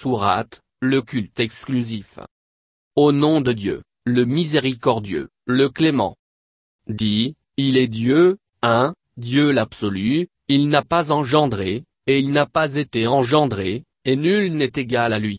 Sourate, le culte exclusif. Au nom de Dieu, le miséricordieux, le clément. Dit, il est Dieu, un, Dieu l'absolu, il n'a pas engendré, et il n'a pas été engendré, et nul n'est égal à lui.